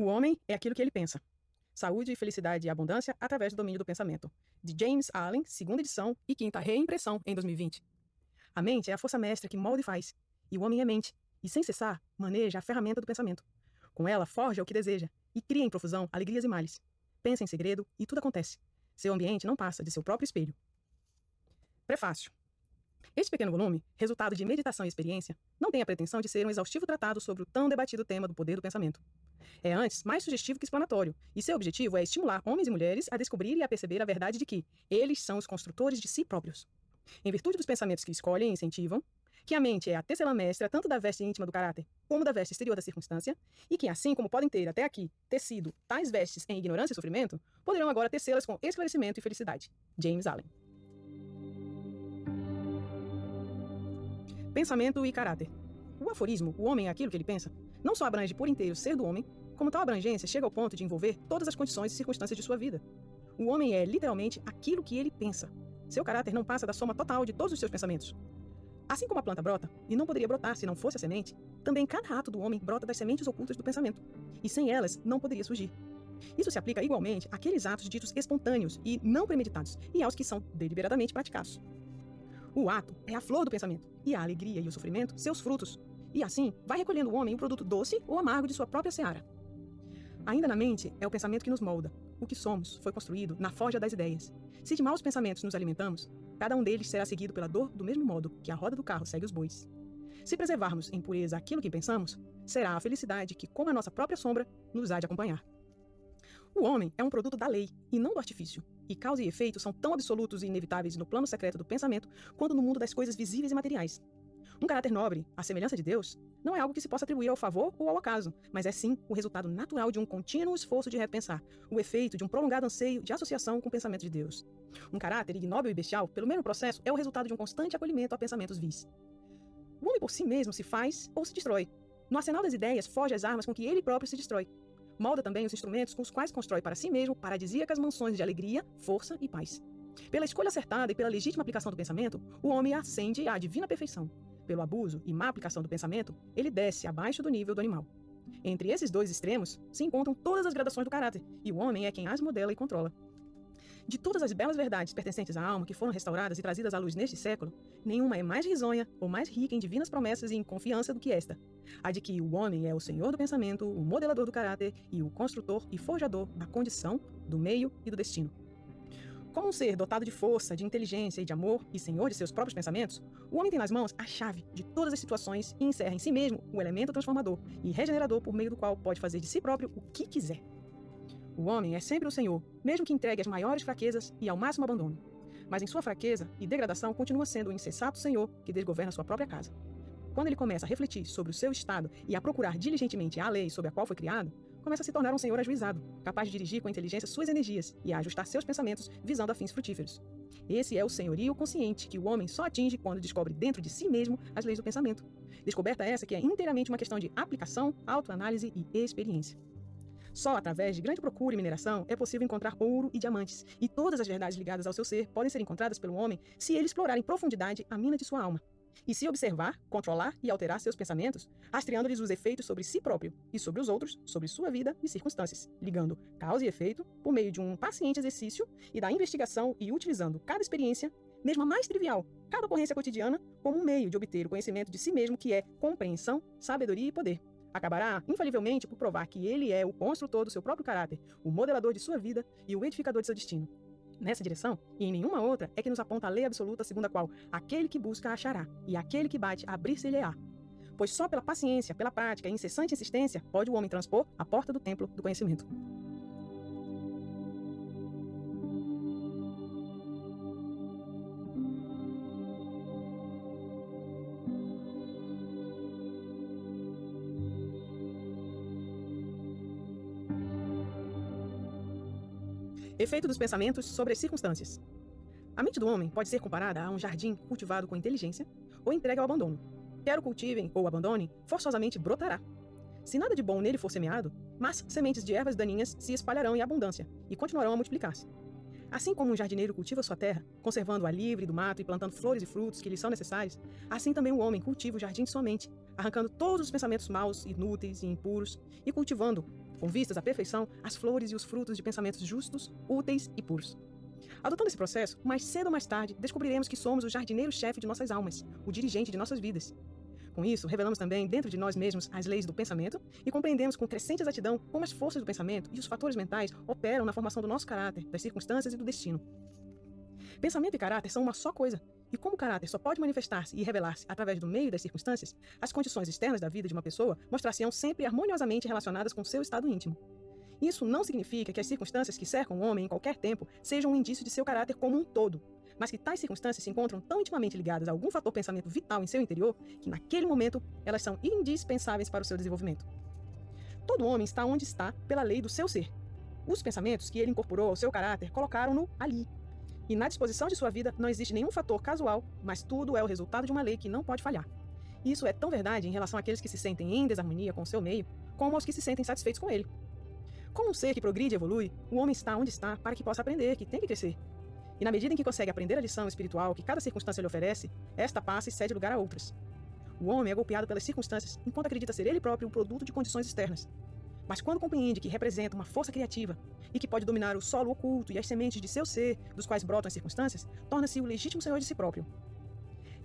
O homem é aquilo que ele pensa. Saúde, felicidade e abundância através do domínio do pensamento. De James Allen, segunda edição e quinta reimpressão em 2020. A mente é a força mestra que molda e faz. E o homem é mente. E sem cessar, maneja a ferramenta do pensamento. Com ela, forja o que deseja e cria em profusão alegrias e males. Pensa em segredo e tudo acontece. Seu ambiente não passa de seu próprio espelho. Prefácio. Este pequeno volume, resultado de meditação e experiência, não tem a pretensão de ser um exaustivo tratado sobre o tão debatido tema do poder do pensamento. É antes mais sugestivo que explanatório, e seu objetivo é estimular homens e mulheres a descobrir e a perceber a verdade de que eles são os construtores de si próprios. Em virtude dos pensamentos que escolhem e incentivam, que a mente é a tecelã mestra tanto da veste íntima do caráter como da veste exterior da circunstância, e que, assim como podem ter até aqui tecido tais vestes em ignorância e sofrimento, poderão agora tecê-las com esclarecimento e felicidade. James Allen. Pensamento e caráter. O aforismo, o homem é aquilo que ele pensa, não só abrange por inteiro o ser do homem, como tal abrangência chega ao ponto de envolver todas as condições e circunstâncias de sua vida. O homem é literalmente aquilo que ele pensa. Seu caráter não passa da soma total de todos os seus pensamentos. Assim como a planta brota, e não poderia brotar se não fosse a semente, também cada ato do homem brota das sementes ocultas do pensamento, e sem elas não poderia surgir. Isso se aplica igualmente àqueles atos ditos espontâneos e não premeditados, e aos que são deliberadamente praticados. O ato é a flor do pensamento, e a alegria e o sofrimento, seus frutos. E assim, vai recolhendo o homem o produto doce ou amargo de sua própria seara. Ainda na mente é o pensamento que nos molda. O que somos foi construído na forja das ideias. Se de maus pensamentos nos alimentamos, cada um deles será seguido pela dor do mesmo modo que a roda do carro segue os bois. Se preservarmos em pureza aquilo que pensamos, será a felicidade que, como a nossa própria sombra, nos há de acompanhar. O homem é um produto da lei e não do artifício, e causa e efeito são tão absolutos e inevitáveis no plano secreto do pensamento quanto no mundo das coisas visíveis e materiais. Um caráter nobre, à semelhança de Deus, não é algo que se possa atribuir ao favor ou ao acaso, mas é sim o resultado natural de um contínuo esforço de repensar, o efeito de um prolongado anseio de associação com o pensamento de Deus. Um caráter ignóbil e bestial, pelo mesmo processo, é o resultado de um constante acolhimento a pensamentos vis. O homem por si mesmo se faz ou se destrói. No arsenal das ideias, foge às armas com que ele próprio se destrói molda também os instrumentos com os quais constrói para si mesmo paradisíacas mansões de alegria, força e paz. Pela escolha acertada e pela legítima aplicação do pensamento, o homem ascende à divina perfeição. Pelo abuso e má aplicação do pensamento, ele desce abaixo do nível do animal. Entre esses dois extremos se encontram todas as gradações do caráter, e o homem é quem as modela e controla. De todas as belas verdades pertencentes à alma que foram restauradas e trazidas à luz neste século, nenhuma é mais risonha ou mais rica em divinas promessas e em confiança do que esta. A de que o homem é o senhor do pensamento, o modelador do caráter e o construtor e forjador da condição, do meio e do destino. Como um ser dotado de força, de inteligência e de amor e senhor de seus próprios pensamentos, o homem tem nas mãos a chave de todas as situações e encerra em si mesmo o elemento transformador e regenerador por meio do qual pode fazer de si próprio o que quiser. O homem é sempre o Senhor, mesmo que entregue as maiores fraquezas e ao máximo abandono. Mas em sua fraqueza e degradação continua sendo o insensato Senhor que desgoverna sua própria casa. Quando ele começa a refletir sobre o seu estado e a procurar diligentemente a lei sobre a qual foi criado, começa a se tornar um senhor ajuizado, capaz de dirigir com inteligência suas energias e a ajustar seus pensamentos visando a fins frutíferos. Esse é o senhorio consciente que o homem só atinge quando descobre dentro de si mesmo as leis do pensamento. Descoberta essa que é inteiramente uma questão de aplicação, autoanálise e experiência. Só através de grande procura e mineração é possível encontrar ouro e diamantes, e todas as verdades ligadas ao seu ser podem ser encontradas pelo homem se ele explorar em profundidade a mina de sua alma. E se observar, controlar e alterar seus pensamentos, rastreando-lhes os efeitos sobre si próprio e sobre os outros, sobre sua vida e circunstâncias, ligando causa e efeito por meio de um paciente exercício e da investigação e utilizando cada experiência, mesmo a mais trivial, cada ocorrência cotidiana, como um meio de obter o conhecimento de si mesmo que é compreensão, sabedoria e poder acabará, infalivelmente, por provar que ele é o construtor do seu próprio caráter, o modelador de sua vida e o edificador de seu destino. Nessa direção, e em nenhuma outra, é que nos aponta a lei absoluta segundo a qual aquele que busca achará, e aquele que bate abrir-se-lhe-á. Pois só pela paciência, pela prática e incessante insistência pode o homem transpor a porta do templo do conhecimento. Efeito dos pensamentos sobre as circunstâncias. A mente do homem pode ser comparada a um jardim cultivado com inteligência ou entregue ao abandono. Quer o cultivem ou abandonem, forçosamente brotará. Se nada de bom nele for semeado, mas sementes de ervas daninhas se espalharão em abundância e continuarão a multiplicar-se. Assim como um jardineiro cultiva sua terra, conservando-a livre do mato e plantando flores e frutos que lhe são necessários, assim também o homem cultiva o jardim de sua mente, arrancando todos os pensamentos maus, inúteis e impuros e cultivando com vistas à perfeição, as flores e os frutos de pensamentos justos, úteis e puros. Adotando esse processo, mais cedo ou mais tarde, descobriremos que somos o jardineiro-chefe de nossas almas, o dirigente de nossas vidas. Com isso, revelamos também dentro de nós mesmos as leis do pensamento e compreendemos com crescente exatidão como as forças do pensamento e os fatores mentais operam na formação do nosso caráter, das circunstâncias e do destino. Pensamento e caráter são uma só coisa, e como o caráter só pode manifestar-se e revelar-se através do meio das circunstâncias, as condições externas da vida de uma pessoa mostrar-se-ão sempre harmoniosamente relacionadas com seu estado íntimo. Isso não significa que as circunstâncias que cercam o homem em qualquer tempo sejam um indício de seu caráter como um todo, mas que tais circunstâncias se encontram tão intimamente ligadas a algum fator pensamento vital em seu interior que, naquele momento, elas são indispensáveis para o seu desenvolvimento. Todo homem está onde está pela lei do seu ser. Os pensamentos que ele incorporou ao seu caráter colocaram-no ali. E na disposição de sua vida não existe nenhum fator casual, mas tudo é o resultado de uma lei que não pode falhar. Isso é tão verdade em relação àqueles que se sentem em desarmonia com o seu meio, como aos que se sentem satisfeitos com ele. Como um ser que progride e evolui, o homem está onde está para que possa aprender, que tem que crescer. E na medida em que consegue aprender a lição espiritual que cada circunstância lhe oferece, esta passa e cede lugar a outras. O homem é golpeado pelas circunstâncias enquanto acredita ser ele próprio um produto de condições externas. Mas quando compreende que representa uma força criativa e que pode dominar o solo oculto e as sementes de seu ser, dos quais brotam as circunstâncias, torna-se o legítimo senhor de si próprio.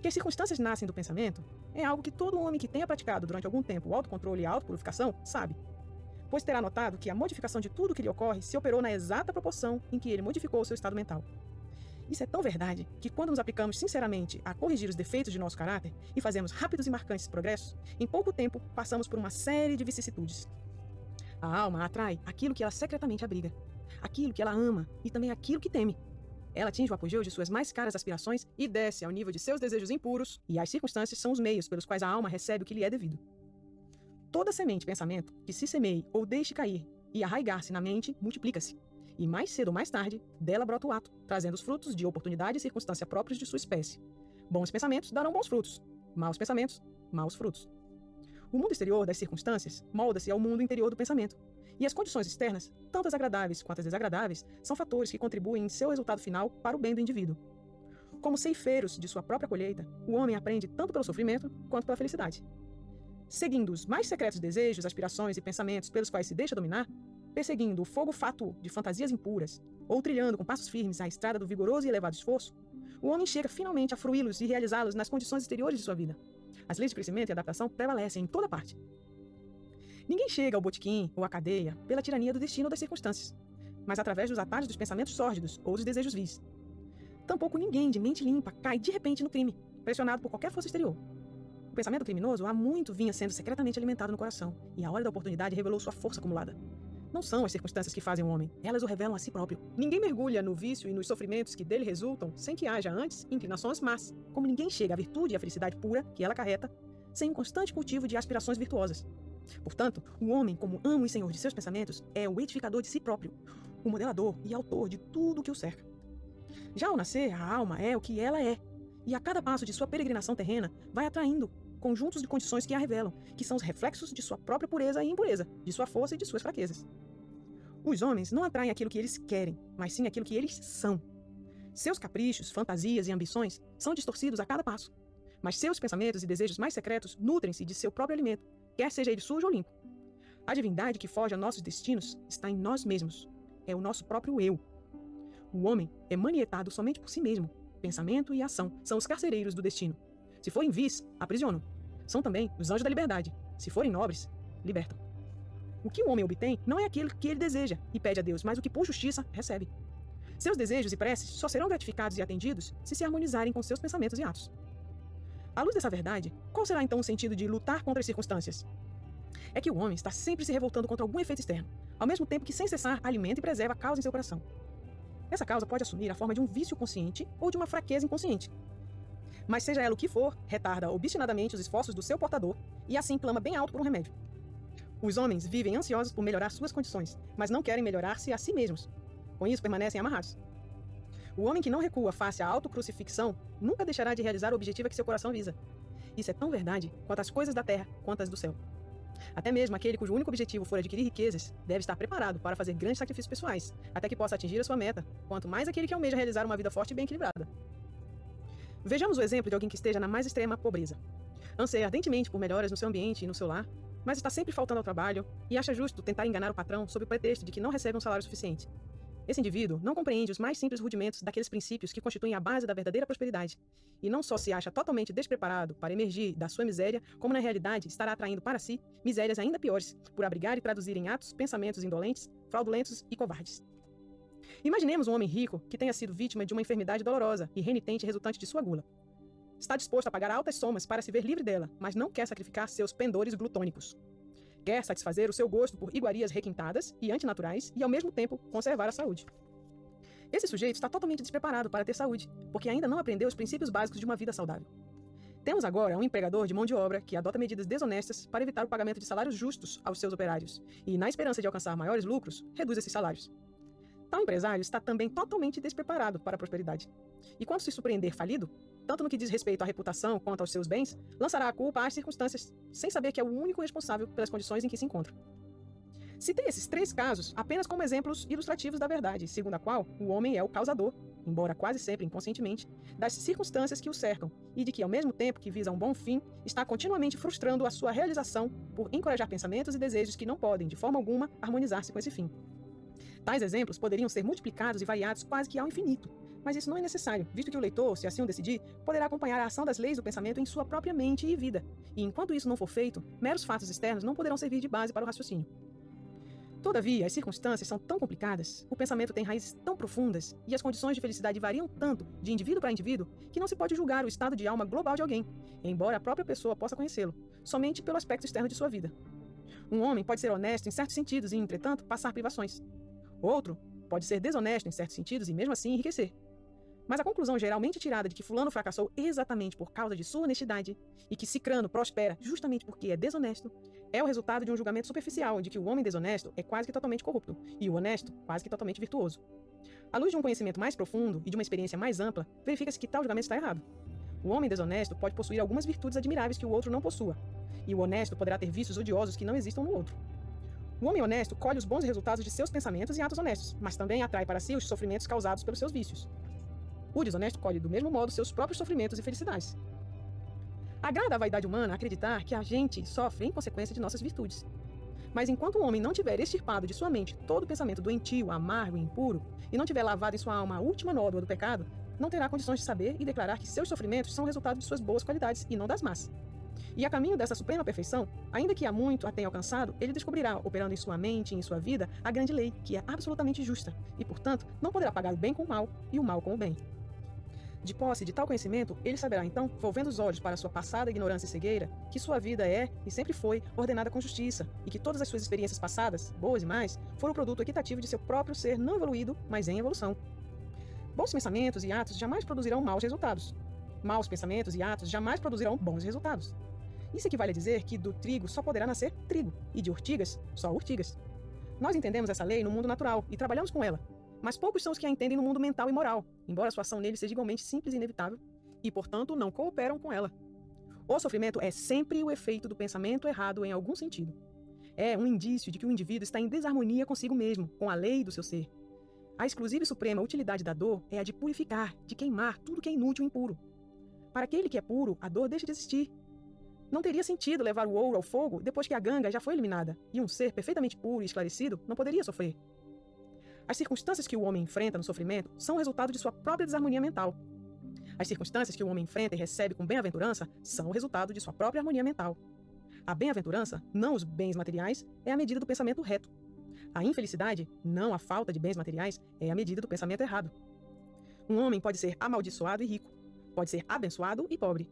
Que as circunstâncias nascem do pensamento é algo que todo homem que tenha praticado durante algum tempo o autocontrole e a autopurificação sabe. Pois terá notado que a modificação de tudo que lhe ocorre se operou na exata proporção em que ele modificou o seu estado mental. Isso é tão verdade que, quando nos aplicamos sinceramente a corrigir os defeitos de nosso caráter e fazemos rápidos e marcantes progressos, em pouco tempo passamos por uma série de vicissitudes. A alma atrai aquilo que ela secretamente abriga, aquilo que ela ama e também aquilo que teme. Ela atinge o apogeu de suas mais caras aspirações e desce ao nível de seus desejos impuros, e as circunstâncias são os meios pelos quais a alma recebe o que lhe é devido. Toda semente pensamento que se semeie ou deixe cair e arraigar-se na mente multiplica-se e mais cedo ou mais tarde, dela brota o ato, trazendo os frutos de oportunidade e circunstância próprios de sua espécie. Bons pensamentos darão bons frutos, maus pensamentos, maus frutos. O mundo exterior das circunstâncias molda-se ao mundo interior do pensamento, e as condições externas, tanto as agradáveis quanto as desagradáveis, são fatores que contribuem em seu resultado final para o bem do indivíduo. Como ceifeiros de sua própria colheita, o homem aprende tanto pelo sofrimento quanto pela felicidade. Seguindo os mais secretos desejos, aspirações e pensamentos pelos quais se deixa dominar, perseguindo o fogo fatuo de fantasias impuras, ou trilhando com passos firmes a estrada do vigoroso e elevado esforço, o homem chega finalmente a fruí-los e realizá-los nas condições exteriores de sua vida. As leis de crescimento e adaptação prevalecem em toda parte. Ninguém chega ao botequim ou à cadeia pela tirania do destino ou das circunstâncias, mas através dos atalhos dos pensamentos sórdidos ou dos desejos vis. Tampouco ninguém de mente limpa cai de repente no crime, pressionado por qualquer força exterior. O pensamento criminoso há muito vinha sendo secretamente alimentado no coração, e a hora da oportunidade revelou sua força acumulada. Não são as circunstâncias que fazem o homem, elas o revelam a si próprio. Ninguém mergulha no vício e nos sofrimentos que dele resultam sem que haja antes inclinações más, como ninguém chega à virtude e à felicidade pura que ela carreta sem um constante cultivo de aspirações virtuosas. Portanto, o homem, como amo e senhor de seus pensamentos, é o edificador de si próprio, o modelador e autor de tudo o que o cerca. Já ao nascer, a alma é o que ela é, e a cada passo de sua peregrinação terrena vai atraindo conjuntos de condições que a revelam, que são os reflexos de sua própria pureza e impureza, de sua força e de suas fraquezas. Os homens não atraem aquilo que eles querem, mas sim aquilo que eles são. Seus caprichos, fantasias e ambições são distorcidos a cada passo, mas seus pensamentos e desejos mais secretos nutrem-se de seu próprio alimento, quer seja ele sujo ou limpo. A divindade que foge a nossos destinos está em nós mesmos. É o nosso próprio eu. O homem é manietado somente por si mesmo. Pensamento e ação são os carcereiros do destino. Se forem vis, aprisionam. São também os anjos da liberdade. Se forem nobres, libertam. O que o homem obtém não é aquilo que ele deseja e pede a Deus, mas o que por justiça recebe. Seus desejos e preces só serão gratificados e atendidos se se harmonizarem com seus pensamentos e atos. À luz dessa verdade, qual será então o sentido de lutar contra as circunstâncias? É que o homem está sempre se revoltando contra algum efeito externo, ao mesmo tempo que, sem cessar, alimenta e preserva a causa em seu coração. Essa causa pode assumir a forma de um vício consciente ou de uma fraqueza inconsciente. Mas seja ela o que for, retarda obstinadamente os esforços do seu portador e assim clama bem alto por um remédio. Os homens vivem ansiosos por melhorar suas condições, mas não querem melhorar-se a si mesmos. Com isso, permanecem amarrados. O homem que não recua face à autocrucifixão nunca deixará de realizar o objetivo que seu coração visa. Isso é tão verdade quanto as coisas da terra quanto as do céu. Até mesmo aquele cujo único objetivo for adquirir riquezas deve estar preparado para fazer grandes sacrifícios pessoais, até que possa atingir a sua meta, quanto mais aquele que almeja realizar uma vida forte e bem equilibrada. Vejamos o exemplo de alguém que esteja na mais extrema pobreza. Anseia ardentemente por melhoras no seu ambiente e no seu lar, mas está sempre faltando ao trabalho e acha justo tentar enganar o patrão sob o pretexto de que não recebe um salário suficiente. Esse indivíduo não compreende os mais simples rudimentos daqueles princípios que constituem a base da verdadeira prosperidade, e não só se acha totalmente despreparado para emergir da sua miséria, como na realidade estará atraindo para si misérias ainda piores, por abrigar e traduzir em atos pensamentos indolentes, fraudulentos e covardes. Imaginemos um homem rico que tenha sido vítima de uma enfermidade dolorosa e renitente resultante de sua gula. Está disposto a pagar altas somas para se ver livre dela, mas não quer sacrificar seus pendores glutônicos. Quer satisfazer o seu gosto por iguarias requintadas e antinaturais e, ao mesmo tempo, conservar a saúde. Esse sujeito está totalmente despreparado para ter saúde, porque ainda não aprendeu os princípios básicos de uma vida saudável. Temos agora um empregador de mão de obra que adota medidas desonestas para evitar o pagamento de salários justos aos seus operários e, na esperança de alcançar maiores lucros, reduz esses salários. Tal empresário está também totalmente despreparado para a prosperidade. E quando se surpreender falido, tanto no que diz respeito à reputação quanto aos seus bens, lançará a culpa às circunstâncias, sem saber que é o único responsável pelas condições em que se encontra. Citei esses três casos apenas como exemplos ilustrativos da verdade, segundo a qual o homem é o causador, embora quase sempre inconscientemente, das circunstâncias que o cercam e de que, ao mesmo tempo que visa um bom fim, está continuamente frustrando a sua realização por encorajar pensamentos e desejos que não podem, de forma alguma, harmonizar-se com esse fim. Tais exemplos poderiam ser multiplicados e variados quase que ao infinito, mas isso não é necessário, visto que o leitor, se assim o decidir, poderá acompanhar a ação das leis do pensamento em sua própria mente e vida. E enquanto isso não for feito, meros fatos externos não poderão servir de base para o raciocínio. Todavia, as circunstâncias são tão complicadas, o pensamento tem raízes tão profundas e as condições de felicidade variam tanto de indivíduo para indivíduo que não se pode julgar o estado de alma global de alguém, embora a própria pessoa possa conhecê-lo, somente pelo aspecto externo de sua vida. Um homem pode ser honesto em certos sentidos e, entretanto, passar privações. Outro pode ser desonesto em certos sentidos e, mesmo assim, enriquecer. Mas a conclusão geralmente tirada de que fulano fracassou exatamente por causa de sua honestidade e que Cicrano prospera justamente porque é desonesto é o resultado de um julgamento superficial de que o homem desonesto é quase que totalmente corrupto e o honesto quase que totalmente virtuoso. À luz de um conhecimento mais profundo e de uma experiência mais ampla, verifica-se que tal julgamento está errado. O homem desonesto pode possuir algumas virtudes admiráveis que o outro não possua, e o honesto poderá ter vícios odiosos que não existam no outro. O homem honesto colhe os bons resultados de seus pensamentos e atos honestos, mas também atrai para si os sofrimentos causados pelos seus vícios. O desonesto colhe do mesmo modo seus próprios sofrimentos e felicidades. Agrada a vaidade humana acreditar que a gente sofre em consequência de nossas virtudes. Mas enquanto o homem não tiver extirpado de sua mente todo o pensamento doentio, amargo e impuro, e não tiver lavado em sua alma a última nódoa do pecado, não terá condições de saber e declarar que seus sofrimentos são resultado de suas boas qualidades e não das más. E a caminho dessa suprema perfeição, ainda que há muito a tenha alcançado, ele descobrirá, operando em sua mente e em sua vida, a grande lei, que é absolutamente justa, e, portanto, não poderá pagar o bem com o mal e o mal com o bem. De posse de tal conhecimento, ele saberá então, volvendo os olhos para sua passada ignorância e cegueira, que sua vida é, e sempre foi, ordenada com justiça, e que todas as suas experiências passadas, boas e mais, foram produto equitativo de seu próprio ser não evoluído, mas em evolução. Bons pensamentos e atos jamais produzirão maus resultados. Maus pensamentos e atos jamais produzirão bons resultados. Isso equivale a dizer que do trigo só poderá nascer trigo, e de urtigas, só urtigas. Nós entendemos essa lei no mundo natural e trabalhamos com ela, mas poucos são os que a entendem no mundo mental e moral, embora sua ação nele seja igualmente simples e inevitável, e, portanto, não cooperam com ela. O sofrimento é sempre o efeito do pensamento errado em algum sentido. É um indício de que o indivíduo está em desarmonia consigo mesmo, com a lei do seu ser. A exclusiva e suprema utilidade da dor é a de purificar, de queimar tudo que é inútil e impuro. Para aquele que é puro, a dor deixa de existir. Não teria sentido levar o ouro ao fogo depois que a ganga já foi eliminada, e um ser perfeitamente puro e esclarecido não poderia sofrer. As circunstâncias que o homem enfrenta no sofrimento são resultado de sua própria desarmonia mental. As circunstâncias que o homem enfrenta e recebe com bem-aventurança são o resultado de sua própria harmonia mental. A bem-aventurança, não os bens materiais, é a medida do pensamento reto. A infelicidade, não a falta de bens materiais, é a medida do pensamento errado. Um homem pode ser amaldiçoado e rico, pode ser abençoado e pobre.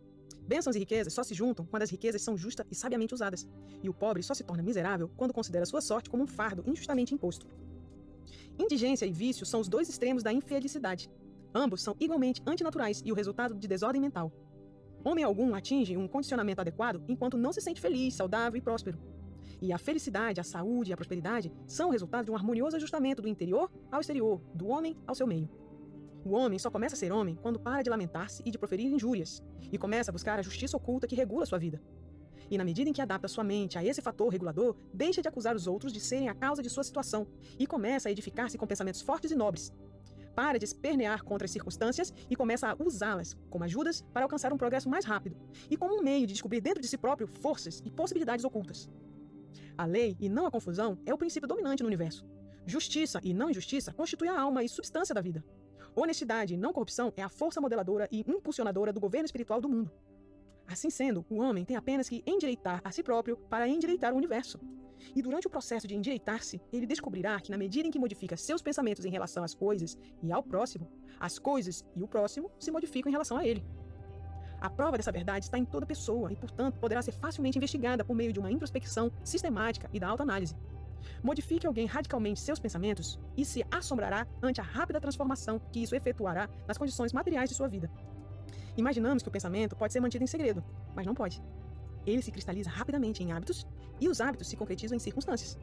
Bênçãos e riquezas só se juntam quando as riquezas são justas e sabiamente usadas, e o pobre só se torna miserável quando considera sua sorte como um fardo injustamente imposto. Indigência e vício são os dois extremos da infelicidade. Ambos são igualmente antinaturais e o resultado de desordem mental. Homem algum atinge um condicionamento adequado enquanto não se sente feliz, saudável e próspero. E a felicidade, a saúde e a prosperidade são o resultado de um harmonioso ajustamento do interior ao exterior, do homem ao seu meio. O homem só começa a ser homem quando para de lamentar-se e de proferir injúrias, e começa a buscar a justiça oculta que regula sua vida. E na medida em que adapta sua mente a esse fator regulador, deixa de acusar os outros de serem a causa de sua situação e começa a edificar-se com pensamentos fortes e nobres. Para de espernear contra as circunstâncias e começa a usá-las como ajudas para alcançar um progresso mais rápido e como um meio de descobrir dentro de si próprio forças e possibilidades ocultas. A lei e não a confusão é o princípio dominante no universo. Justiça e não injustiça constitui a alma e substância da vida. Honestidade e não corrupção é a força modeladora e impulsionadora do governo espiritual do mundo. Assim sendo, o homem tem apenas que endireitar a si próprio para endireitar o universo. E durante o processo de endireitar-se, ele descobrirá que, na medida em que modifica seus pensamentos em relação às coisas e ao próximo, as coisas e o próximo se modificam em relação a ele. A prova dessa verdade está em toda pessoa e, portanto, poderá ser facilmente investigada por meio de uma introspecção sistemática e da autoanálise. Modifique alguém radicalmente seus pensamentos e se assombrará ante a rápida transformação que isso efetuará nas condições materiais de sua vida. Imaginamos que o pensamento pode ser mantido em segredo, mas não pode. Ele se cristaliza rapidamente em hábitos e os hábitos se concretizam em circunstâncias.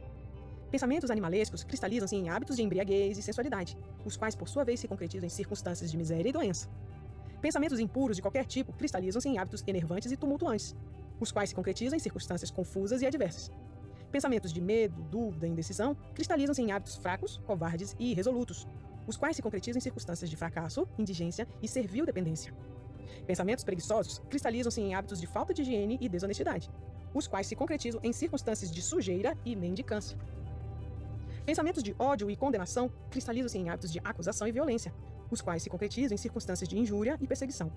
Pensamentos animalescos cristalizam-se em hábitos de embriaguez e sensualidade, os quais, por sua vez, se concretizam em circunstâncias de miséria e doença. Pensamentos impuros de qualquer tipo cristalizam-se em hábitos enervantes e tumultuantes, os quais se concretizam em circunstâncias confusas e adversas. Pensamentos de medo, dúvida e indecisão cristalizam-se em hábitos fracos, covardes e irresolutos, os quais se concretizam em circunstâncias de fracasso, indigência e servil dependência. Pensamentos preguiçosos cristalizam-se em hábitos de falta de higiene e desonestidade, os quais se concretizam em circunstâncias de sujeira e mendicância. Pensamentos de ódio e condenação cristalizam-se em hábitos de acusação e violência, os quais se concretizam em circunstâncias de injúria e perseguição.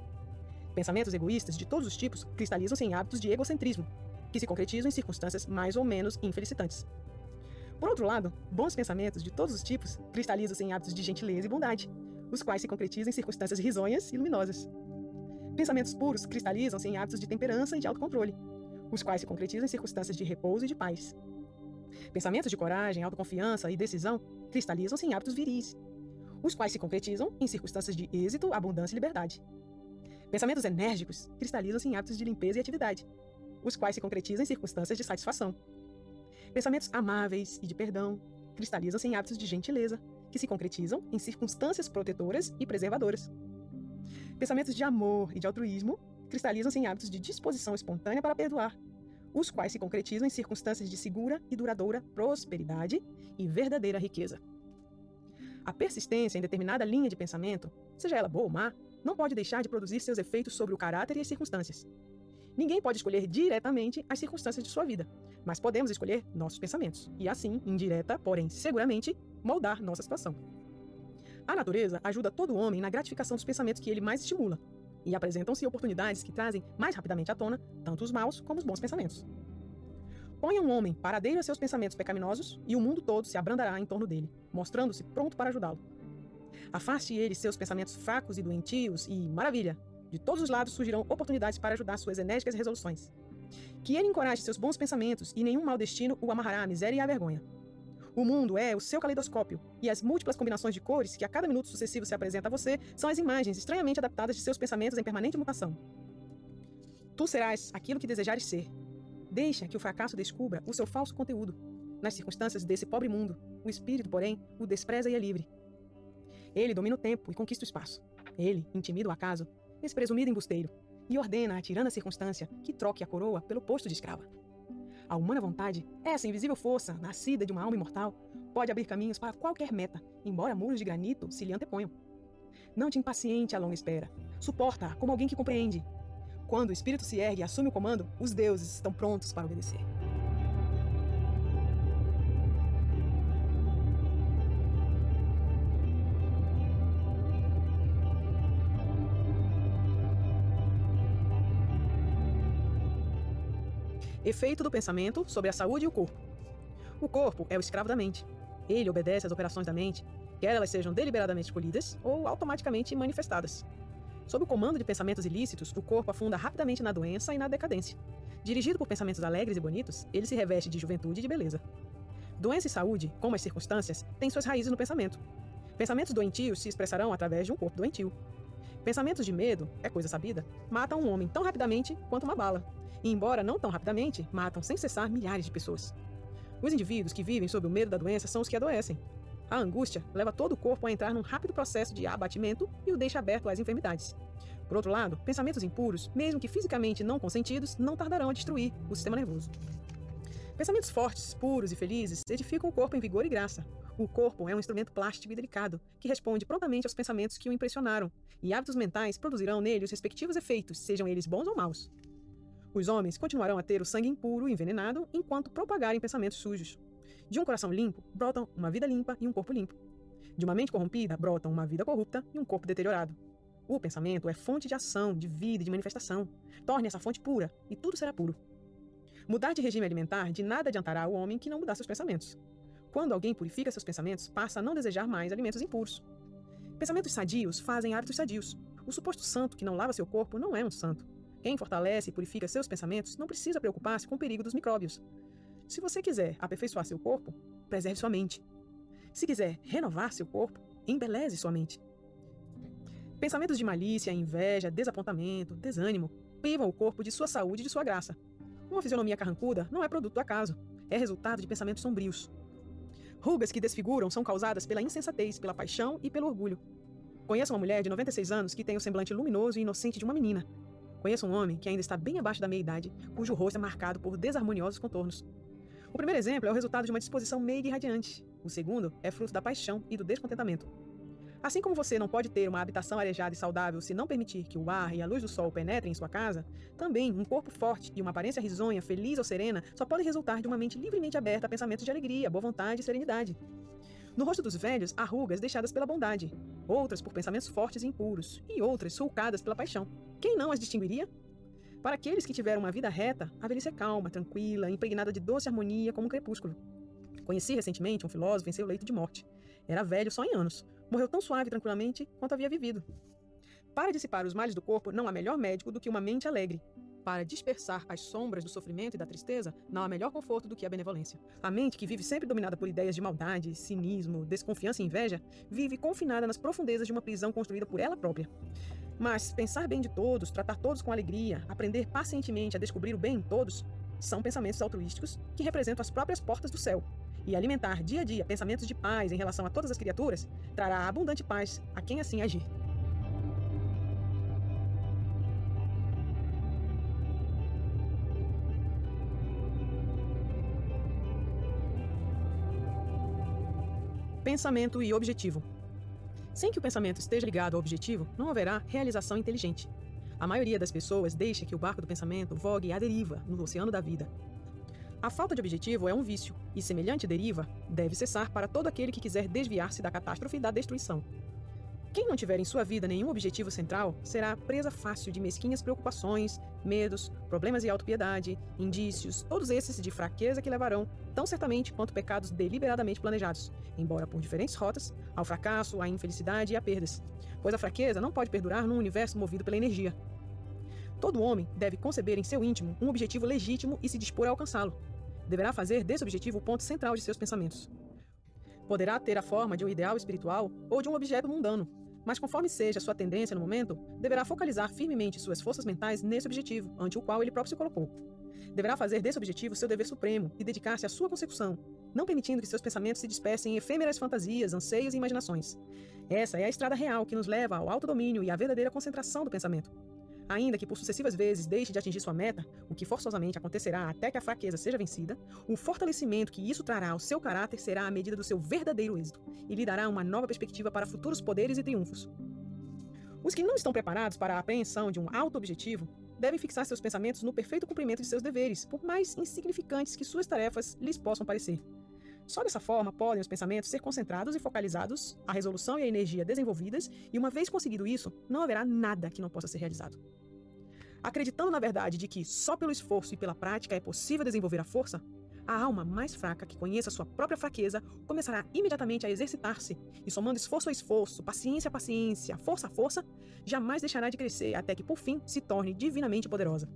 Pensamentos egoístas de todos os tipos cristalizam-se em hábitos de egocentrismo, que se concretizam em circunstâncias mais ou menos infelicitantes. Por outro lado, bons pensamentos de todos os tipos cristalizam-se em hábitos de gentileza e bondade, os quais se concretizam em circunstâncias risonhas e luminosas. Pensamentos puros cristalizam-se em hábitos de temperança e de autocontrole, os quais se concretizam em circunstâncias de repouso e de paz. Pensamentos de coragem, autoconfiança e decisão cristalizam-se em hábitos viris, os quais se concretizam em circunstâncias de êxito, abundância e liberdade. Pensamentos enérgicos cristalizam-se em hábitos de limpeza e atividade, os quais se concretizam em circunstâncias de satisfação. Pensamentos amáveis e de perdão cristalizam-se em hábitos de gentileza, que se concretizam em circunstâncias protetoras e preservadoras. Pensamentos de amor e de altruísmo cristalizam-se em hábitos de disposição espontânea para perdoar, os quais se concretizam em circunstâncias de segura e duradoura prosperidade e verdadeira riqueza. A persistência em determinada linha de pensamento, seja ela boa ou má, não pode deixar de produzir seus efeitos sobre o caráter e as circunstâncias. Ninguém pode escolher diretamente as circunstâncias de sua vida, mas podemos escolher nossos pensamentos e, assim, indireta, porém seguramente, moldar nossa situação. A natureza ajuda todo homem na gratificação dos pensamentos que ele mais estimula, e apresentam-se oportunidades que trazem mais rapidamente à tona tanto os maus como os bons pensamentos. Ponha um homem paradeiro a seus pensamentos pecaminosos e o mundo todo se abrandará em torno dele, mostrando-se pronto para ajudá-lo. Afaste ele seus pensamentos fracos e doentios e, maravilha, de todos os lados surgirão oportunidades para ajudar suas enérgicas resoluções. Que ele encoraje seus bons pensamentos e nenhum mau destino o amarrará à miséria e à vergonha. O mundo é o seu caleidoscópio, e as múltiplas combinações de cores que a cada minuto sucessivo se apresenta a você são as imagens estranhamente adaptadas de seus pensamentos em permanente mutação. Tu serás aquilo que desejares ser. Deixa que o fracasso descubra o seu falso conteúdo. Nas circunstâncias desse pobre mundo, o espírito, porém, o despreza e é livre. Ele domina o tempo e conquista o espaço. Ele intimida o acaso, esse presumido embusteiro, e ordena à tirana circunstância que troque a coroa pelo posto de escrava. A humana vontade, essa invisível força, nascida de uma alma imortal, pode abrir caminhos para qualquer meta, embora muros de granito se lhe anteponham. Não te impaciente a longa espera. Suporta como alguém que compreende. Quando o espírito se ergue e assume o comando, os deuses estão prontos para obedecer. Efeito do pensamento sobre a saúde e o corpo. O corpo é o escravo da mente. Ele obedece às operações da mente, quer elas sejam deliberadamente escolhidas ou automaticamente manifestadas. Sob o comando de pensamentos ilícitos, o corpo afunda rapidamente na doença e na decadência. Dirigido por pensamentos alegres e bonitos, ele se reveste de juventude e de beleza. Doença e saúde, como as circunstâncias, têm suas raízes no pensamento. Pensamentos doentios se expressarão através de um corpo doentio. Pensamentos de medo, é coisa sabida, matam um homem tão rapidamente quanto uma bala, e, embora não tão rapidamente, matam sem cessar milhares de pessoas. Os indivíduos que vivem sob o medo da doença são os que adoecem. A angústia leva todo o corpo a entrar num rápido processo de abatimento e o deixa aberto às enfermidades. Por outro lado, pensamentos impuros, mesmo que fisicamente não consentidos, não tardarão a destruir o sistema nervoso. Pensamentos fortes, puros e felizes edificam o corpo em vigor e graça. O corpo é um instrumento plástico e delicado, que responde prontamente aos pensamentos que o impressionaram, e hábitos mentais produzirão nele os respectivos efeitos, sejam eles bons ou maus. Os homens continuarão a ter o sangue impuro e envenenado enquanto propagarem pensamentos sujos. De um coração limpo, brotam uma vida limpa e um corpo limpo. De uma mente corrompida, brotam uma vida corrupta e um corpo deteriorado. O pensamento é fonte de ação, de vida e de manifestação. Torne essa fonte pura, e tudo será puro. Mudar de regime alimentar de nada adiantará ao homem que não mudar seus pensamentos. Quando alguém purifica seus pensamentos, passa a não desejar mais alimentos impuros. Pensamentos sadios fazem hábitos sadios. O suposto santo que não lava seu corpo não é um santo. Quem fortalece e purifica seus pensamentos não precisa preocupar-se com o perigo dos micróbios. Se você quiser aperfeiçoar seu corpo, preserve sua mente. Se quiser renovar seu corpo, embeleze sua mente. Pensamentos de malícia, inveja, desapontamento, desânimo privam o corpo de sua saúde e de sua graça. Uma fisionomia carrancuda não é produto do acaso, é resultado de pensamentos sombrios. Rugas que desfiguram são causadas pela insensatez, pela paixão e pelo orgulho. Conheço uma mulher de 96 anos que tem o semblante luminoso e inocente de uma menina. Conheço um homem que ainda está bem abaixo da meia-idade, cujo rosto é marcado por desarmoniosos contornos. O primeiro exemplo é o resultado de uma disposição meiga e radiante. O segundo é fruto da paixão e do descontentamento. Assim como você não pode ter uma habitação arejada e saudável se não permitir que o ar e a luz do sol penetrem em sua casa, também um corpo forte e uma aparência risonha, feliz ou serena só podem resultar de uma mente livremente aberta a pensamentos de alegria, boa vontade e serenidade. No rosto dos velhos, há rugas deixadas pela bondade, outras por pensamentos fortes e impuros, e outras sulcadas pela paixão. Quem não as distinguiria? Para aqueles que tiveram uma vida reta, a velhice é calma, tranquila, impregnada de doce harmonia como um crepúsculo. Conheci recentemente um filósofo em seu leito de morte. Era velho só em anos, Morreu tão suave e tranquilamente quanto havia vivido. Para dissipar os males do corpo, não há melhor médico do que uma mente alegre. Para dispersar as sombras do sofrimento e da tristeza, não há melhor conforto do que a benevolência. A mente, que vive sempre dominada por ideias de maldade, cinismo, desconfiança e inveja, vive confinada nas profundezas de uma prisão construída por ela própria. Mas pensar bem de todos, tratar todos com alegria, aprender pacientemente a descobrir o bem em todos, são pensamentos altruísticos que representam as próprias portas do céu, e alimentar dia a dia pensamentos de paz em relação a todas as criaturas, trará abundante paz a quem assim agir. Pensamento e objetivo. Sem que o pensamento esteja ligado ao objetivo, não haverá realização inteligente. A maioria das pessoas deixa que o barco do pensamento vogue à deriva no oceano da vida, a falta de objetivo é um vício, e semelhante deriva deve cessar para todo aquele que quiser desviar-se da catástrofe e da destruição. Quem não tiver em sua vida nenhum objetivo central será presa fácil de mesquinhas preocupações, medos, problemas de autopiedade, indícios, todos esses de fraqueza que levarão, tão certamente quanto pecados deliberadamente planejados, embora por diferentes rotas, ao fracasso, à infelicidade e a perdas. Pois a fraqueza não pode perdurar num universo movido pela energia. Todo homem deve conceber em seu íntimo um objetivo legítimo e se dispor a alcançá-lo deverá fazer desse objetivo o ponto central de seus pensamentos. Poderá ter a forma de um ideal espiritual ou de um objeto mundano, mas conforme seja sua tendência no momento, deverá focalizar firmemente suas forças mentais nesse objetivo, ante o qual ele próprio se colocou. Deverá fazer desse objetivo seu dever supremo e dedicar-se à sua consecução, não permitindo que seus pensamentos se dispersem em efêmeras fantasias, anseios e imaginações. Essa é a estrada real que nos leva ao autodomínio e à verdadeira concentração do pensamento. Ainda que por sucessivas vezes deixe de atingir sua meta, o que forçosamente acontecerá até que a fraqueza seja vencida, o fortalecimento que isso trará ao seu caráter será a medida do seu verdadeiro êxito e lhe dará uma nova perspectiva para futuros poderes e triunfos. Os que não estão preparados para a apreensão de um alto objetivo devem fixar seus pensamentos no perfeito cumprimento de seus deveres, por mais insignificantes que suas tarefas lhes possam parecer. Só dessa forma podem os pensamentos ser concentrados e focalizados, a resolução e a energia desenvolvidas, e uma vez conseguido isso, não haverá nada que não possa ser realizado. Acreditando na verdade de que só pelo esforço e pela prática é possível desenvolver a força, a alma mais fraca que conheça sua própria fraqueza começará imediatamente a exercitar-se, e somando esforço a esforço, paciência a paciência, força a força, jamais deixará de crescer até que por fim se torne divinamente poderosa.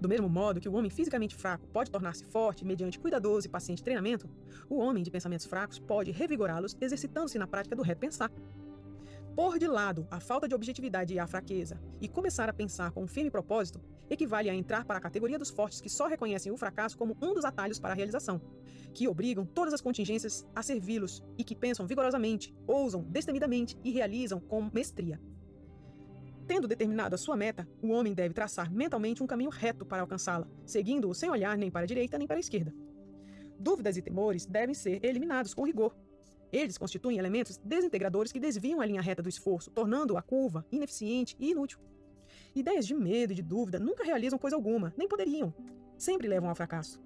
Do mesmo modo que o homem fisicamente fraco pode tornar-se forte mediante cuidadoso e paciente treinamento, o homem de pensamentos fracos pode revigorá-los exercitando-se na prática do repensar. Pôr de lado a falta de objetividade e a fraqueza e começar a pensar com um firme propósito equivale a entrar para a categoria dos fortes que só reconhecem o fracasso como um dos atalhos para a realização, que obrigam todas as contingências a servi-los e que pensam vigorosamente, ousam destemidamente e realizam com mestria. Tendo determinado a sua meta, o homem deve traçar mentalmente um caminho reto para alcançá-la, seguindo-o sem olhar nem para a direita nem para a esquerda. Dúvidas e temores devem ser eliminados com rigor. Eles constituem elementos desintegradores que desviam a linha reta do esforço, tornando-a curva, ineficiente e inútil. Ideias de medo e de dúvida nunca realizam coisa alguma, nem poderiam. Sempre levam ao fracasso.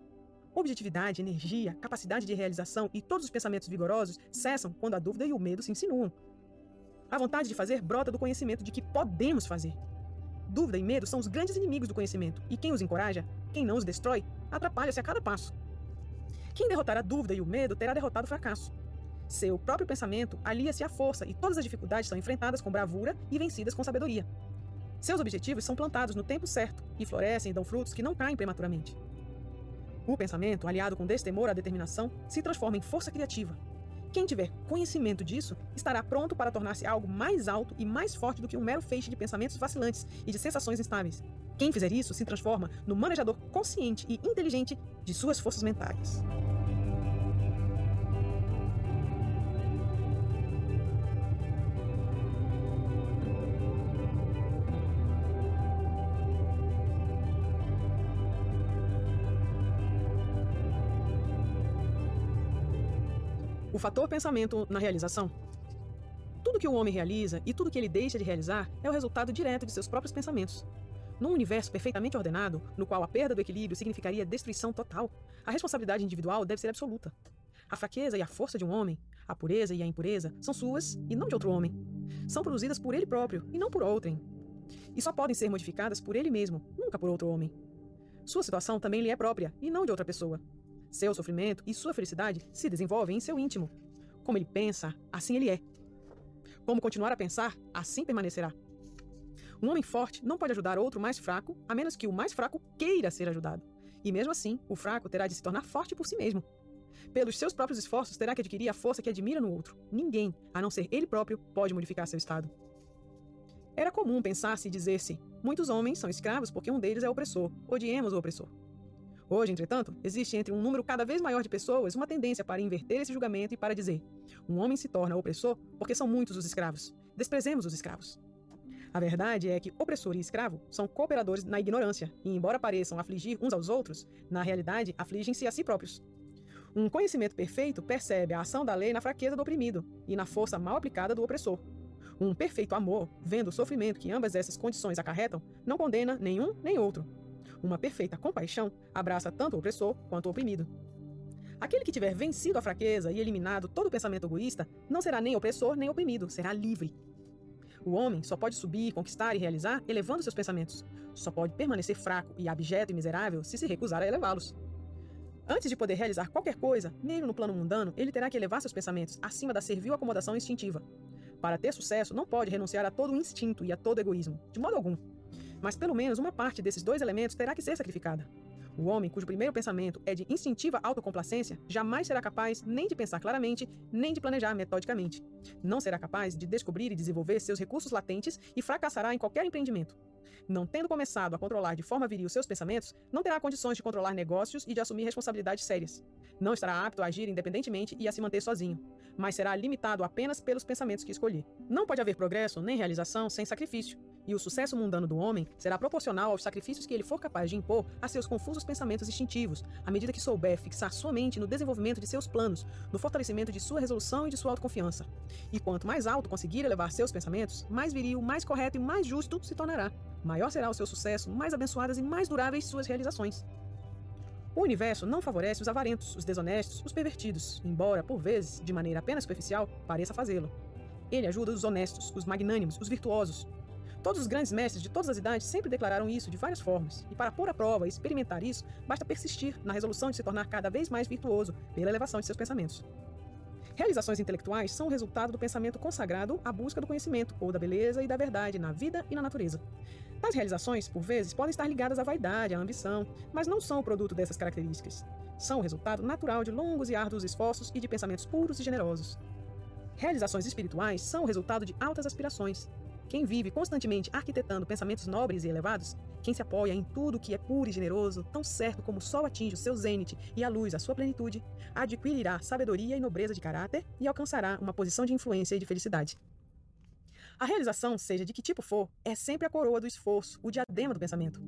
Objetividade, energia, capacidade de realização e todos os pensamentos vigorosos cessam quando a dúvida e o medo se insinuam. A vontade de fazer brota do conhecimento de que podemos fazer. Dúvida e medo são os grandes inimigos do conhecimento, e quem os encoraja, quem não os destrói, atrapalha-se a cada passo. Quem derrotar a dúvida e o medo terá derrotado o fracasso. Seu próprio pensamento alia-se à força e todas as dificuldades são enfrentadas com bravura e vencidas com sabedoria. Seus objetivos são plantados no tempo certo e florescem e dão frutos que não caem prematuramente. O pensamento, aliado com destemor à determinação, se transforma em força criativa. Quem tiver conhecimento disso estará pronto para tornar-se algo mais alto e mais forte do que um mero feixe de pensamentos vacilantes e de sensações instáveis. Quem fizer isso se transforma no manejador consciente e inteligente de suas forças mentais. O fator pensamento na realização. Tudo que o homem realiza e tudo que ele deixa de realizar é o resultado direto de seus próprios pensamentos. Num universo perfeitamente ordenado, no qual a perda do equilíbrio significaria destruição total, a responsabilidade individual deve ser absoluta. A fraqueza e a força de um homem, a pureza e a impureza, são suas e não de outro homem. São produzidas por ele próprio e não por outrem. E só podem ser modificadas por ele mesmo, nunca por outro homem. Sua situação também lhe é própria e não de outra pessoa. Seu sofrimento e sua felicidade se desenvolvem em seu íntimo. Como ele pensa, assim ele é. Como continuar a pensar, assim permanecerá. Um homem forte não pode ajudar outro mais fraco, a menos que o mais fraco queira ser ajudado. E mesmo assim, o fraco terá de se tornar forte por si mesmo. Pelos seus próprios esforços, terá que adquirir a força que admira no outro. Ninguém, a não ser ele próprio, pode modificar seu estado. Era comum pensar-se e dizer-se: muitos homens são escravos porque um deles é opressor. Odiemos o opressor. Hoje, entretanto, existe entre um número cada vez maior de pessoas uma tendência para inverter esse julgamento e para dizer: um homem se torna opressor porque são muitos os escravos. Desprezemos os escravos. A verdade é que opressor e escravo são cooperadores na ignorância, e embora pareçam afligir uns aos outros, na realidade afligem-se a si próprios. Um conhecimento perfeito percebe a ação da lei na fraqueza do oprimido e na força mal aplicada do opressor. Um perfeito amor, vendo o sofrimento que ambas essas condições acarretam, não condena nenhum nem outro, uma perfeita compaixão abraça tanto o opressor quanto o oprimido. Aquele que tiver vencido a fraqueza e eliminado todo pensamento egoísta não será nem opressor nem oprimido, será livre. O homem só pode subir, conquistar e realizar elevando seus pensamentos. Só pode permanecer fraco e abjeto e miserável se se recusar a elevá-los. Antes de poder realizar qualquer coisa, mesmo no plano mundano, ele terá que elevar seus pensamentos acima da servil acomodação instintiva. Para ter sucesso, não pode renunciar a todo instinto e a todo egoísmo, de modo algum. Mas pelo menos uma parte desses dois elementos terá que ser sacrificada. O homem cujo primeiro pensamento é de instintiva autocomplacência jamais será capaz nem de pensar claramente, nem de planejar metodicamente. Não será capaz de descobrir e desenvolver seus recursos latentes e fracassará em qualquer empreendimento. Não tendo começado a controlar de forma viril seus pensamentos, não terá condições de controlar negócios e de assumir responsabilidades sérias. Não estará apto a agir independentemente e a se manter sozinho, mas será limitado apenas pelos pensamentos que escolher. Não pode haver progresso nem realização sem sacrifício e o sucesso mundano do homem será proporcional aos sacrifícios que ele for capaz de impor a seus confusos pensamentos instintivos, à medida que souber fixar sua mente no desenvolvimento de seus planos, no fortalecimento de sua resolução e de sua autoconfiança. E quanto mais alto conseguir elevar seus pensamentos, mais viril, mais correto e mais justo se tornará. Maior será o seu sucesso, mais abençoadas e mais duráveis suas realizações. O universo não favorece os avarentos, os desonestos, os pervertidos, embora, por vezes, de maneira apenas superficial, pareça fazê-lo. Ele ajuda os honestos, os magnânimos, os virtuosos, Todos os grandes mestres de todas as idades sempre declararam isso de várias formas, e para pôr à prova e experimentar isso, basta persistir na resolução de se tornar cada vez mais virtuoso pela elevação de seus pensamentos. Realizações intelectuais são o resultado do pensamento consagrado à busca do conhecimento ou da beleza e da verdade na vida e na natureza. Tais realizações, por vezes, podem estar ligadas à vaidade, à ambição, mas não são o produto dessas características. São o resultado natural de longos e árduos esforços e de pensamentos puros e generosos. Realizações espirituais são o resultado de altas aspirações, quem vive constantemente arquitetando pensamentos nobres e elevados, quem se apoia em tudo que é puro e generoso, tão certo como o sol atinge o seu zênite e a luz a sua plenitude, adquirirá sabedoria e nobreza de caráter e alcançará uma posição de influência e de felicidade. A realização, seja de que tipo for, é sempre a coroa do esforço, o diadema do pensamento.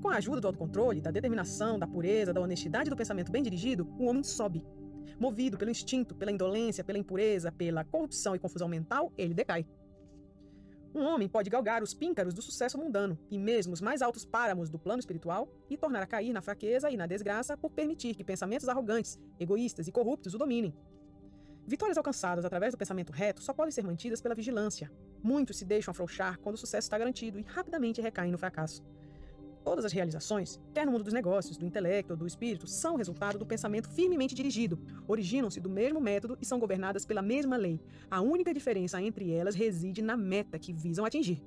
Com a ajuda do autocontrole, da determinação, da pureza, da honestidade do pensamento bem dirigido, o homem sobe. Movido pelo instinto, pela indolência, pela impureza, pela corrupção e confusão mental, ele decai. Um homem pode galgar os píncaros do sucesso mundano e mesmo os mais altos páramos do plano espiritual e tornar a cair na fraqueza e na desgraça por permitir que pensamentos arrogantes, egoístas e corruptos o dominem. Vitórias alcançadas através do pensamento reto só podem ser mantidas pela vigilância. Muitos se deixam afrouxar quando o sucesso está garantido e rapidamente recaem no fracasso. Todas as realizações, quer no mundo dos negócios, do intelecto ou do espírito, são resultado do pensamento firmemente dirigido, originam-se do mesmo método e são governadas pela mesma lei. A única diferença entre elas reside na meta que visam atingir.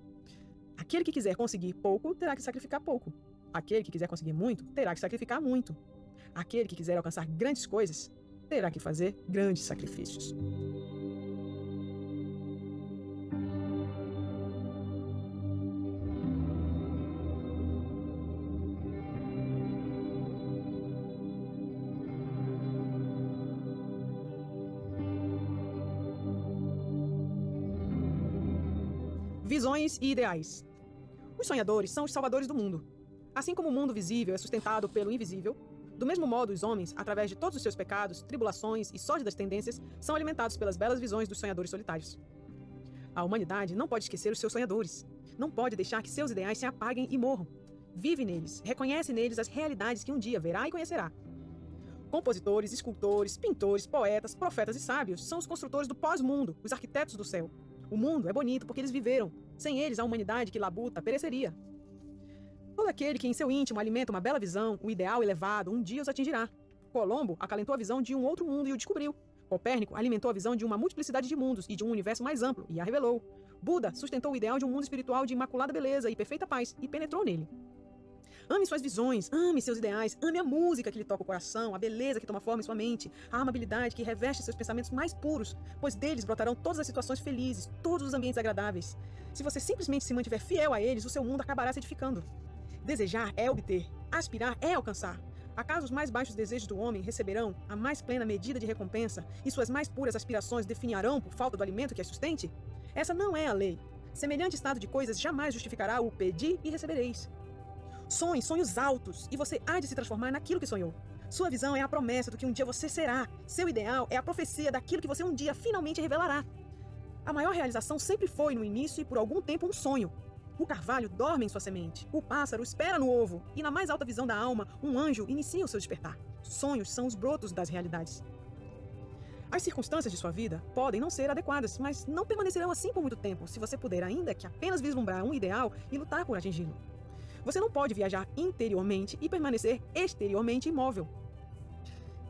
Aquele que quiser conseguir pouco terá que sacrificar pouco. Aquele que quiser conseguir muito terá que sacrificar muito. Aquele que quiser alcançar grandes coisas terá que fazer grandes sacrifícios. E ideais. Os sonhadores são os salvadores do mundo. Assim como o mundo visível é sustentado pelo invisível, do mesmo modo, os homens, através de todos os seus pecados, tribulações e sórdidas tendências, são alimentados pelas belas visões dos sonhadores solitários. A humanidade não pode esquecer os seus sonhadores. Não pode deixar que seus ideais se apaguem e morram. Vive neles, reconhece neles as realidades que um dia verá e conhecerá. Compositores, escultores, pintores, poetas, profetas e sábios são os construtores do pós-mundo, os arquitetos do céu. O mundo é bonito porque eles viveram, sem eles, a humanidade que labuta pereceria. Todo aquele que em seu íntimo alimenta uma bela visão, um ideal elevado, um dia os atingirá. Colombo acalentou a visão de um outro mundo e o descobriu. Copérnico alimentou a visão de uma multiplicidade de mundos e de um universo mais amplo e a revelou. Buda sustentou o ideal de um mundo espiritual de imaculada beleza e perfeita paz e penetrou nele. Ame suas visões, ame seus ideais, ame a música que lhe toca o coração, a beleza que toma forma em sua mente, a amabilidade que reveste seus pensamentos mais puros, pois deles brotarão todas as situações felizes, todos os ambientes agradáveis. Se você simplesmente se mantiver fiel a eles, o seu mundo acabará se edificando. Desejar é obter, aspirar é alcançar. Acaso os mais baixos desejos do homem receberão a mais plena medida de recompensa e suas mais puras aspirações definharão por falta do alimento que as sustente? Essa não é a lei. Semelhante estado de coisas jamais justificará o pedir e recebereis. Sonhe sonhos altos e você há de se transformar naquilo que sonhou. Sua visão é a promessa do que um dia você será. Seu ideal é a profecia daquilo que você um dia finalmente revelará. A maior realização sempre foi, no início e por algum tempo, um sonho. O carvalho dorme em sua semente, o pássaro espera no ovo, e na mais alta visão da alma, um anjo inicia o seu despertar. Sonhos são os brotos das realidades. As circunstâncias de sua vida podem não ser adequadas, mas não permanecerão assim por muito tempo, se você puder ainda que apenas vislumbrar um ideal e lutar por atingi-lo. Você não pode viajar interiormente e permanecer exteriormente imóvel.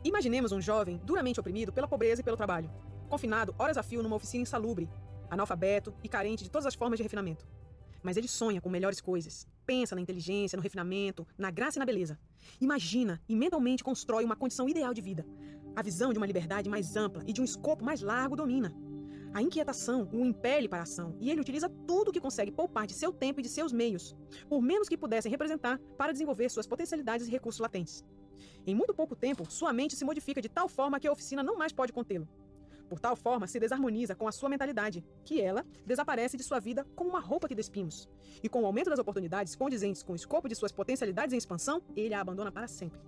Imaginemos um jovem duramente oprimido pela pobreza e pelo trabalho, confinado horas a fio numa oficina insalubre, analfabeto e carente de todas as formas de refinamento. Mas ele sonha com melhores coisas, pensa na inteligência, no refinamento, na graça e na beleza. Imagina e mentalmente constrói uma condição ideal de vida. A visão de uma liberdade mais ampla e de um escopo mais largo domina. A inquietação o impele para a ação e ele utiliza tudo o que consegue poupar de seu tempo e de seus meios, por menos que pudessem representar, para desenvolver suas potencialidades e recursos latentes. Em muito pouco tempo, sua mente se modifica de tal forma que a oficina não mais pode contê-lo. Por tal forma, se desarmoniza com a sua mentalidade, que ela desaparece de sua vida como uma roupa que despimos. E com o aumento das oportunidades condizentes com o escopo de suas potencialidades em expansão, ele a abandona para sempre.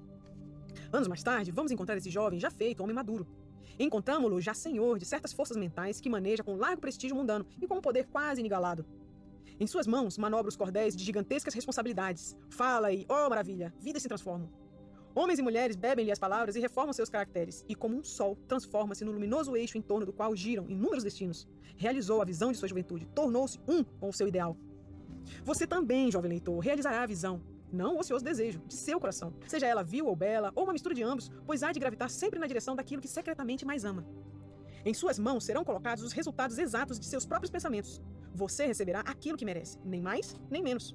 Anos mais tarde, vamos encontrar esse jovem já feito homem maduro, Encontramos-lo já senhor de certas forças mentais que maneja com largo prestígio mundano e com um poder quase inigalado. Em suas mãos manobra os cordéis de gigantescas responsabilidades. Fala e, oh maravilha, vidas se transformam. Homens e mulheres bebem-lhe as palavras e reformam seus caracteres, e como um sol, transforma-se no luminoso eixo em torno do qual giram inúmeros destinos. Realizou a visão de sua juventude, tornou-se um com o seu ideal. Você também, jovem leitor, realizará a visão, não ocioso desejo, de seu coração. Seja ela vil ou bela, ou uma mistura de ambos, pois há de gravitar sempre na direção daquilo que secretamente mais ama. Em suas mãos serão colocados os resultados exatos de seus próprios pensamentos. Você receberá aquilo que merece, nem mais, nem menos.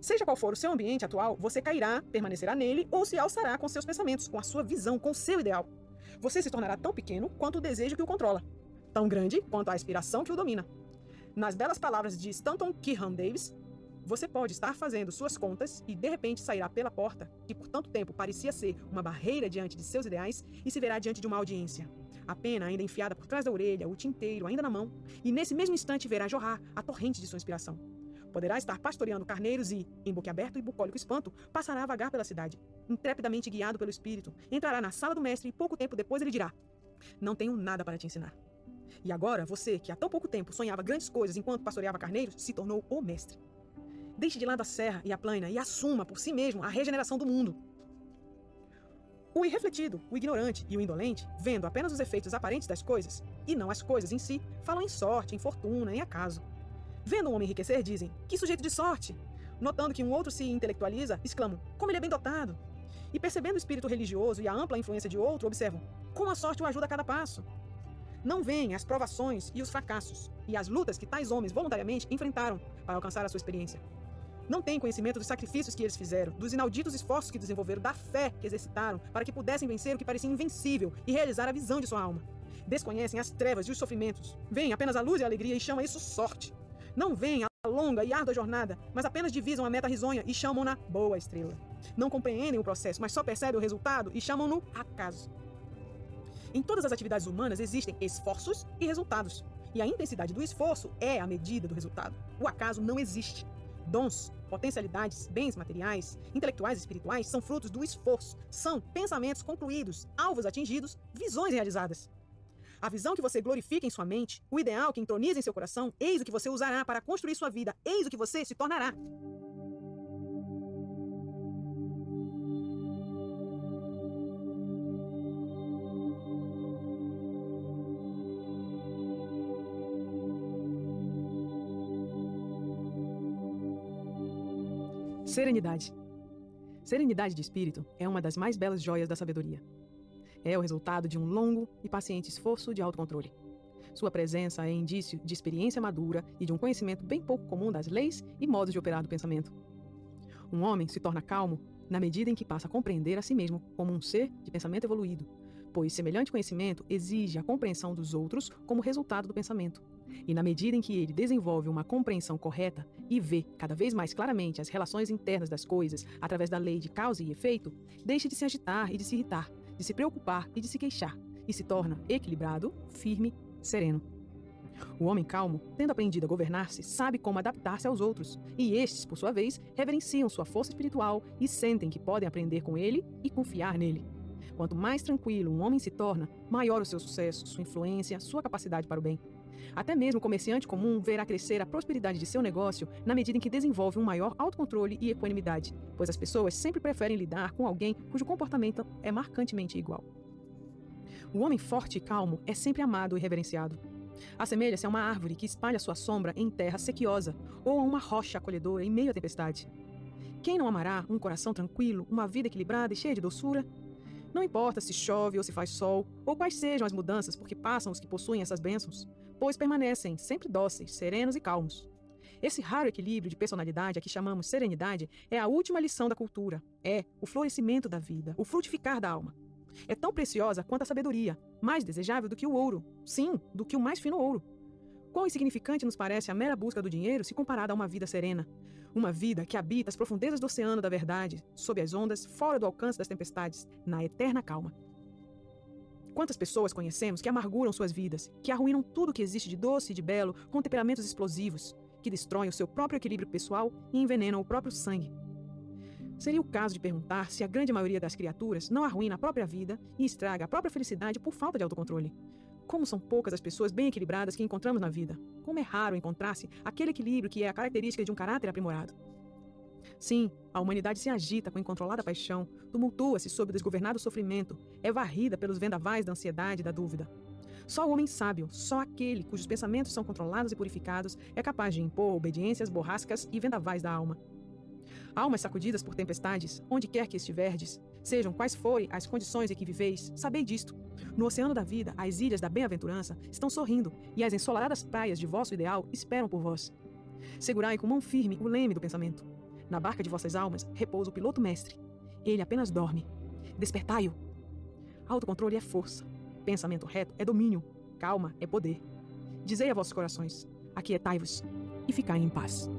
Seja qual for o seu ambiente atual, você cairá, permanecerá nele ou se alçará com seus pensamentos, com a sua visão, com o seu ideal. Você se tornará tão pequeno quanto o desejo que o controla, tão grande quanto a aspiração que o domina. Nas belas palavras de Stanton Kirham Davis, você pode estar fazendo suas contas e de repente sairá pela porta, que por tanto tempo parecia ser uma barreira diante de seus ideais, e se verá diante de uma audiência. A pena ainda enfiada por trás da orelha, o tinteiro ainda na mão, e nesse mesmo instante verá jorrar a torrente de sua inspiração. Poderá estar pastoreando carneiros e, em boquiaberto e bucólico espanto, passará a vagar pela cidade. Intrepidamente guiado pelo espírito, entrará na sala do mestre e pouco tempo depois ele dirá: Não tenho nada para te ensinar. E agora, você, que há tão pouco tempo sonhava grandes coisas enquanto pastoreava carneiros, se tornou o mestre. Deixe de lado a serra e a plana e assuma por si mesmo a regeneração do mundo. O irrefletido, o ignorante e o indolente, vendo apenas os efeitos aparentes das coisas, e não as coisas em si, falam em sorte, em fortuna, em acaso. Vendo um homem enriquecer, dizem: Que sujeito de sorte! Notando que um outro se intelectualiza, exclamam: Como ele é bem dotado! E percebendo o espírito religioso e a ampla influência de outro, observam: Como a sorte o ajuda a cada passo! Não veem as provações e os fracassos, e as lutas que tais homens voluntariamente enfrentaram para alcançar a sua experiência. Não têm conhecimento dos sacrifícios que eles fizeram, dos inauditos esforços que desenvolveram, da fé que exercitaram para que pudessem vencer o que parecia invencível e realizar a visão de sua alma. Desconhecem as trevas e os sofrimentos. Veem apenas a luz e a alegria e chamam isso sorte. Não veem a longa e árdua jornada, mas apenas divisam a meta risonha e chamam-na boa estrela. Não compreendem o processo, mas só percebem o resultado e chamam-no acaso. Em todas as atividades humanas existem esforços e resultados. E a intensidade do esforço é a medida do resultado. O acaso não existe. Dons, potencialidades, bens materiais, intelectuais e espirituais são frutos do esforço, são pensamentos concluídos, alvos atingidos, visões realizadas. A visão que você glorifica em sua mente, o ideal que entroniza em seu coração, eis o que você usará para construir sua vida, eis o que você se tornará. Serenidade. Serenidade de espírito é uma das mais belas joias da sabedoria. É o resultado de um longo e paciente esforço de autocontrole. Sua presença é indício de experiência madura e de um conhecimento bem pouco comum das leis e modos de operar do pensamento. Um homem se torna calmo na medida em que passa a compreender a si mesmo como um ser de pensamento evoluído, pois semelhante conhecimento exige a compreensão dos outros como resultado do pensamento. E na medida em que ele desenvolve uma compreensão correta e vê cada vez mais claramente as relações internas das coisas através da lei de causa e efeito, deixa de se agitar e de se irritar, de se preocupar e de se queixar, e se torna equilibrado, firme, sereno. O homem calmo, tendo aprendido a governar-se, sabe como adaptar-se aos outros, e estes, por sua vez, reverenciam sua força espiritual e sentem que podem aprender com ele e confiar nele. Quanto mais tranquilo um homem se torna, maior o seu sucesso, sua influência, sua capacidade para o bem. Até mesmo o comerciante comum verá crescer a prosperidade de seu negócio na medida em que desenvolve um maior autocontrole e equanimidade, pois as pessoas sempre preferem lidar com alguém cujo comportamento é marcantemente igual. O homem forte e calmo é sempre amado e reverenciado. Assemelha-se a uma árvore que espalha sua sombra em terra sequiosa ou a uma rocha acolhedora em meio à tempestade. Quem não amará um coração tranquilo, uma vida equilibrada e cheia de doçura? Não importa se chove ou se faz sol, ou quais sejam as mudanças por que passam os que possuem essas bênçãos, pois permanecem sempre dóceis, serenos e calmos. Esse raro equilíbrio de personalidade a que chamamos serenidade é a última lição da cultura, é o florescimento da vida, o frutificar da alma. É tão preciosa quanto a sabedoria, mais desejável do que o ouro, sim, do que o mais fino ouro. Quão insignificante nos parece a mera busca do dinheiro se comparada a uma vida serena, uma vida que habita as profundezas do oceano da verdade, sob as ondas, fora do alcance das tempestades, na eterna calma. Quantas pessoas conhecemos que amarguram suas vidas, que arruinam tudo que existe de doce e de belo com temperamentos explosivos, que destroem o seu próprio equilíbrio pessoal e envenenam o próprio sangue? Seria o caso de perguntar se a grande maioria das criaturas não arruína a própria vida e estraga a própria felicidade por falta de autocontrole. Como são poucas as pessoas bem equilibradas que encontramos na vida. Como é raro encontrar-se aquele equilíbrio que é a característica de um caráter aprimorado. Sim, a humanidade se agita com incontrolada paixão, tumultua-se sob o desgovernado sofrimento, é varrida pelos vendavais da ansiedade e da dúvida. Só o homem sábio, só aquele cujos pensamentos são controlados e purificados, é capaz de impor obediências borrascas e vendavais da alma. Almas sacudidas por tempestades, onde quer que estiverdes, sejam quais forem as condições em que viveis, sabei disto. No oceano da vida, as ilhas da bem-aventurança estão sorrindo, e as ensolaradas praias de vosso ideal esperam por vós. Segurai com mão firme o leme do pensamento. Na barca de vossas almas repousa o piloto mestre. Ele apenas dorme. Despertai-o. Autocontrole é força. Pensamento reto é domínio. Calma é poder. Dizei a vossos corações: aquietai-vos e ficai em paz.